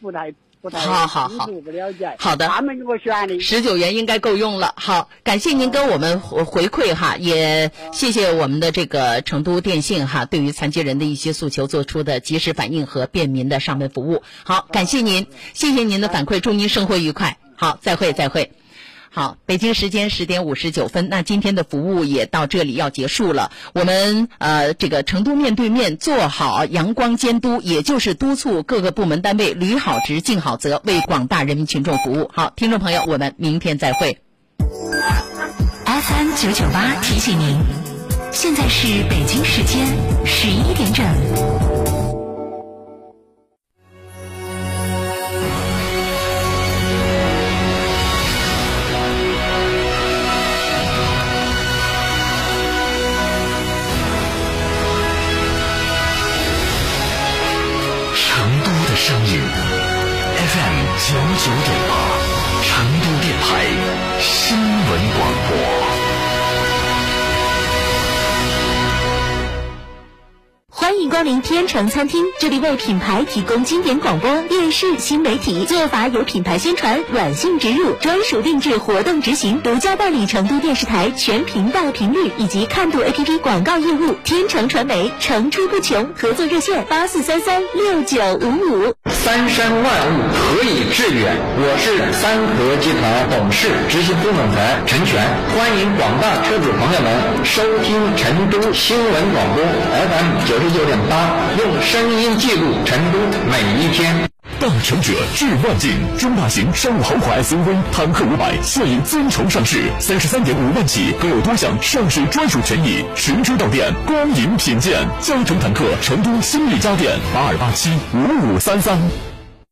不太不太好好好清楚不了解。好的他们给我选的。十九元应该够用了。好，感谢您跟我们回回馈哈，也谢谢我们的这个成都电信哈，对于残疾人的一些诉求做出的及时反应和便民的上门服务。好，感谢您，谢谢您的反馈，祝您生活愉快。好，再会，再会。好，北京时间十点五十九分，那今天的服务也到这里要结束了。我们呃，这个成都面对面做好阳光监督，也就是督促各个部门单位履好职、尽好责，为广大人民群众服务。好，听众朋友，我们明天再会。FM 九九八提醒您，现在是北京时间十一点整。九九点八，成都电台新闻广播。欢迎光临天成餐厅，这里为品牌提供经典广播电视新媒体做法有品牌宣传、软性植入、专属定制活动执行，独家代理成都电视台全频道频率以及看度 APP 广告业务。天成传媒层出不穷，合作热线八四三三六九五五。三山万物何以致远？我是三和集团董事、执行副总裁陈全，欢迎广大车主朋友们收听成都新闻广播 FM 九十九点八，用声音记录成都每一天。大成者至万境，中大型商务豪华 SUV 坦克五百现已尊崇上市，三十三点五万起，更有多项上市专属权益，实车到店，光影品鉴。嘉诚坦克成都新力家电八二八七五五三三。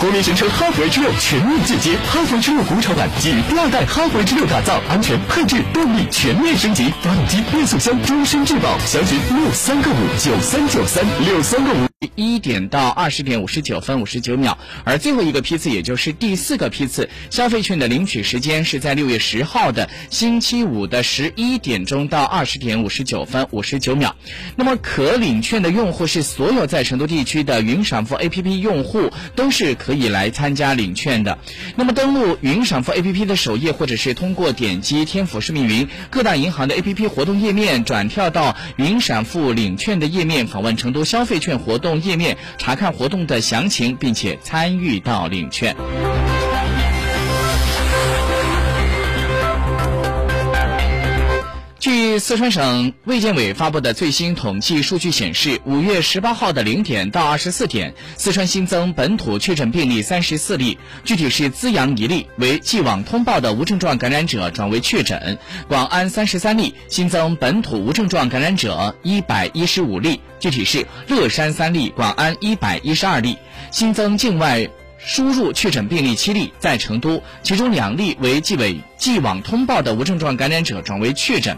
国民神车哈弗 H 六全面进阶，哈弗 H 六国潮版基于第二代哈弗 H 六打造，安全、配置、动力全面升级，发动机、变速箱终身质保，详询六三个五九三九三六三个五。一点到二十点五十九分五十九秒，而最后一个批次，也就是第四个批次消费券的领取时间是在六月十号的星期五的十一点钟到二十点五十九分五十九秒。那么可领券的用户是所有在成都地区的云闪付 APP 用户，都是可以来参加领券的。那么登录云闪付 APP 的首页，或者是通过点击天府市民云各大银行的 APP 活动页面，转跳到云闪付领券的页面，访问成都消费券活动页面，查看活动的详情，并且参与到领券。据四川省卫健委发布的最新统计数据显示，五月十八号的零点到二十四点，四川新增本土确诊病例三十四例，具体是资阳一例，为既往通报的无症状感染者转为确诊；广安三十三例，新增本土无症状感染者一百一十五例，具体是乐山三例，广安一百一十二例，新增境外。输入确诊病例七例，在成都，其中两例为纪委既往通报的无症状感染者转为确诊，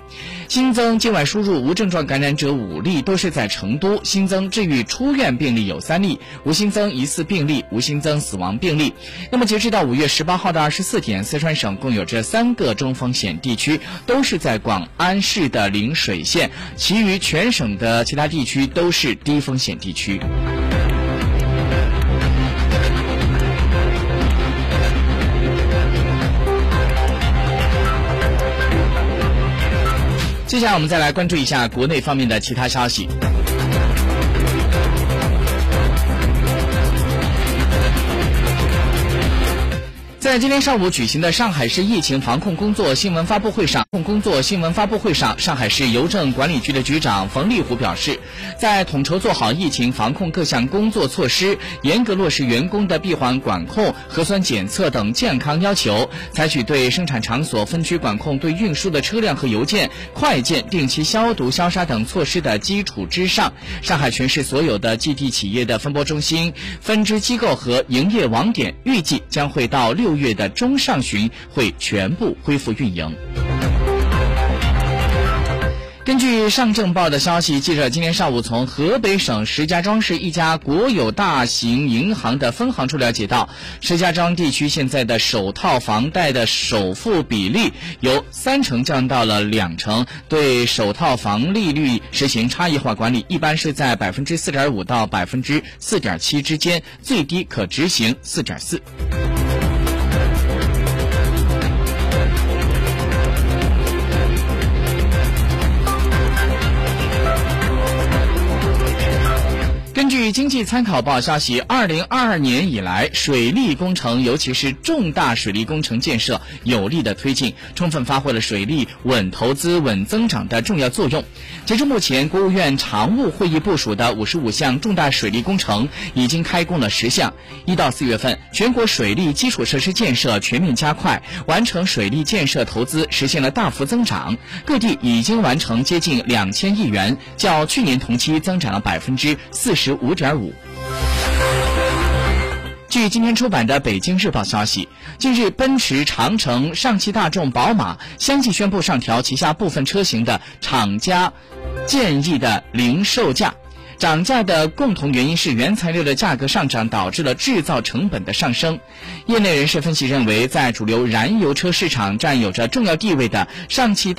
新增境外输入无症状感染者五例，都是在成都，新增治愈出院病例有三例，无新增疑似病例，无新增死亡病例。那么截止到五月十八号的二十四点，四川省共有这三个中风险地区，都是在广安市的陵水县，其余全省的其他地区都是低风险地区。接下来我们再来关注一下国内方面的其他消息。在今天上午举行的上海市疫情防控工作新闻发布会上，控工作新闻发布会上，上海市邮政管理局的局长冯立虎表示，在统筹做好疫情防控各项工作措施，严格落实员工的闭环管控、核酸检测等健康要求，采取对生产场所分区管控、对运输的车辆和邮件、快件定期消毒消杀等措施的基础之上，上海全市所有的基地企业的分拨中心、分支机构和营业网点，预计将会到六月的中上旬会全部恢复运营。根据上证报的消息，记者今天上午从河北省石家庄市一家国有大型银行的分行处了解到，石家庄地区现在的首套房贷的首付比例由三成降到了两成，对首套房利率实行差异化管理，一般是在百分之四点五到百分之四点七之间，最低可执行四点四。据经济参考报消息，二零二二年以来，水利工程，尤其是重大水利工程建设有力的推进，充分发挥了水利稳投资、稳增长的重要作用。截至目前，国务院常务会议部署的五十五项重大水利工程已经开工了十项。一到四月份，全国水利基础设施建设全面加快，完成水利建设投资实现了大幅增长，各地已经完成接近两千亿元，较去年同期增长了百分之四十。五点五。据今天出版的《北京日报》消息，近日，奔驰、长城、上汽大众、宝马相继宣布上调旗下部分车型的厂家建议的零售价。涨价的共同原因是原材料的价格上涨导致了制造成本的上升。业内人士分析认为，在主流燃油车市场占有着重要地位的上汽。